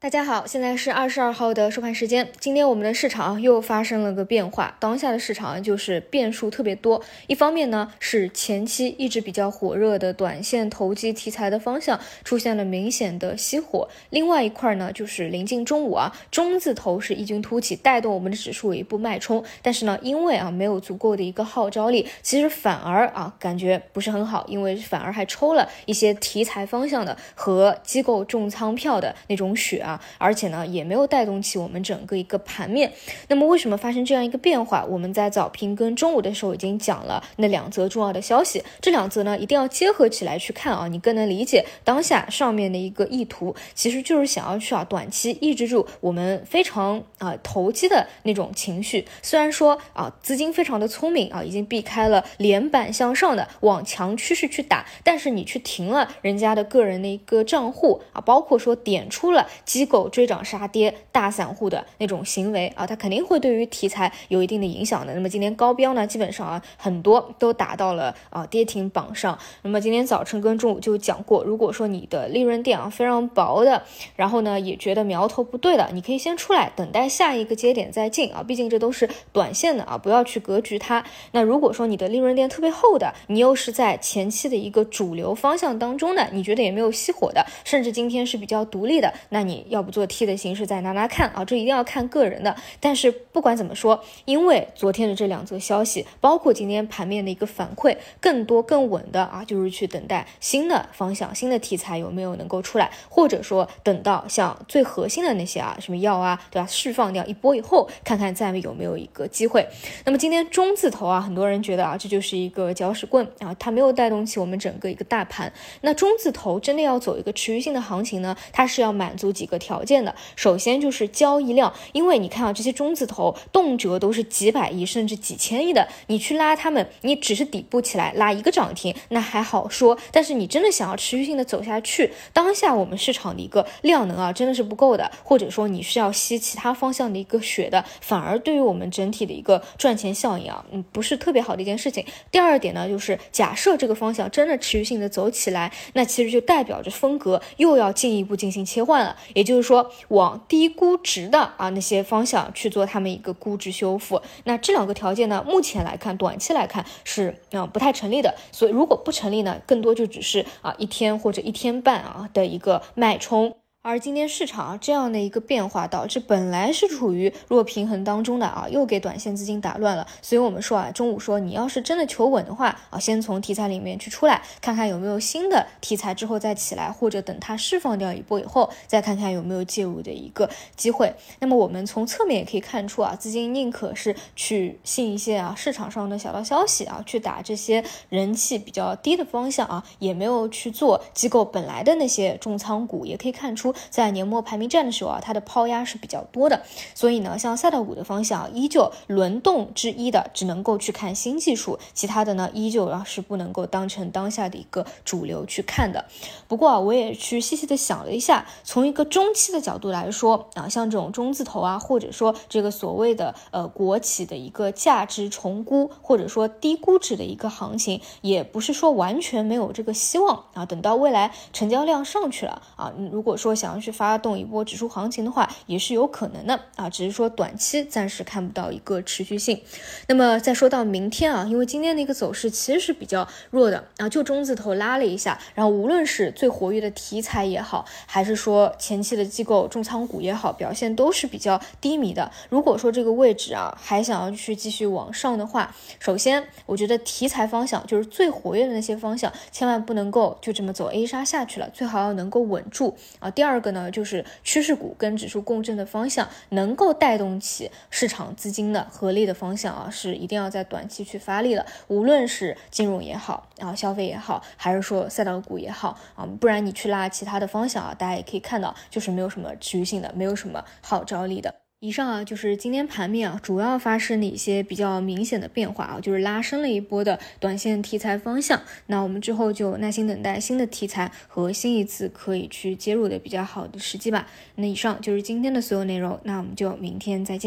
大家好，现在是二十二号的收盘时间。今天我们的市场又发生了个变化，当下的市场就是变数特别多。一方面呢，是前期一直比较火热的短线投机题材的方向出现了明显的熄火；另外一块呢，就是临近中午啊，中字头是异军突起，带动我们的指数有一步脉冲。但是呢，因为啊没有足够的一个号召力，其实反而啊感觉不是很好，因为反而还抽了一些题材方向的和机构重仓票的那种血。啊，而且呢，也没有带动起我们整个一个盘面。那么，为什么发生这样一个变化？我们在早评跟中午的时候已经讲了那两则重要的消息，这两则呢一定要结合起来去看啊，你更能理解当下上面的一个意图，其实就是想要去啊短期抑制住我们非常啊投机的那种情绪。虽然说啊资金非常的聪明啊，已经避开了连板向上的往强趋势去打，但是你去停了人家的个人的一个账户啊，包括说点出了。机构追涨杀跌，大散户的那种行为啊，它肯定会对于题材有一定的影响的。那么今天高标呢，基本上啊很多都打到了啊跌停榜上。那么今天早晨跟中午就讲过，如果说你的利润垫啊非常薄的，然后呢也觉得苗头不对了，你可以先出来等待下一个节点再进啊，毕竟这都是短线的啊，不要去格局它。那如果说你的利润垫特别厚的，你又是在前期的一个主流方向当中的，你觉得也没有熄火的，甚至今天是比较独立的，那你。要不做 T 的形式再拿拿看啊，这一定要看个人的。但是不管怎么说，因为昨天的这两则消息，包括今天盘面的一个反馈，更多更稳的啊，就是去等待新的方向、新的题材有没有能够出来，或者说等到像最核心的那些啊，什么药啊，对吧？释放掉一波以后，看看再有没有一个机会。那么今天中字头啊，很多人觉得啊，这就是一个搅屎棍啊，它没有带动起我们整个一个大盘。那中字头真的要走一个持续性的行情呢，它是要满足几个。条件的，首先就是交易量，因为你看啊，这些中字头动辄都是几百亿甚至几千亿的，你去拉他们，你只是底部起来拉一个涨停，那还好说。但是你真的想要持续性的走下去，当下我们市场的一个量能啊，真的是不够的，或者说你是要吸其他方向的一个血的，反而对于我们整体的一个赚钱效应啊，嗯，不是特别好的一件事情。第二点呢，就是假设这个方向真的持续性的走起来，那其实就代表着风格又要进一步进行切换了，也。就是说，往低估值的啊那些方向去做他们一个估值修复，那这两个条件呢，目前来看，短期来看是啊不太成立的。所以如果不成立呢，更多就只是啊一天或者一天半啊的一个脉冲。而今天市场啊这样的一个变化，导致本来是处于弱平衡当中的啊，又给短线资金打乱了。所以我们说啊，中午说你要是真的求稳的话啊，先从题材里面去出来，看看有没有新的题材之后再起来，或者等它释放掉一波以后，再看看有没有介入的一个机会。那么我们从侧面也可以看出啊，资金宁可是去信一些啊市场上的小道消息啊，去打这些人气比较低的方向啊，也没有去做机构本来的那些重仓股，也可以看出。在年末排名战的时候啊，它的抛压是比较多的，所以呢，像赛道股的方向依旧轮动之一的，只能够去看新技术，其他的呢，依旧啊是不能够当成当下的一个主流去看的。不过啊，我也去细细的想了一下，从一个中期的角度来说啊，像这种中字头啊，或者说这个所谓的呃国企的一个价值重估，或者说低估值的一个行情，也不是说完全没有这个希望啊。等到未来成交量上去了啊，如果说想想要去发动一波指数行情的话，也是有可能的啊，只是说短期暂时看不到一个持续性。那么再说到明天啊，因为今天的一个走势其实是比较弱的啊，就中字头拉了一下，然后无论是最活跃的题材也好，还是说前期的机构重仓股也好，表现都是比较低迷的。如果说这个位置啊还想要去继续往上的话，首先我觉得题材方向就是最活跃的那些方向，千万不能够就这么走 A 杀下去了，最好要能够稳住啊。第二。二个呢，就是趋势股跟指数共振的方向，能够带动起市场资金的合力的方向啊，是一定要在短期去发力的。无论是金融也好，啊消费也好，还是说赛道股也好啊，不然你去拉其他的方向啊，大家也可以看到，就是没有什么持续性的，没有什么号召力的。以上啊，就是今天盘面啊，主要发生的一些比较明显的变化啊，就是拉升了一波的短线题材方向。那我们之后就耐心等待新的题材和新一次可以去接入的比较好的时机吧。那以上就是今天的所有内容，那我们就明天再见。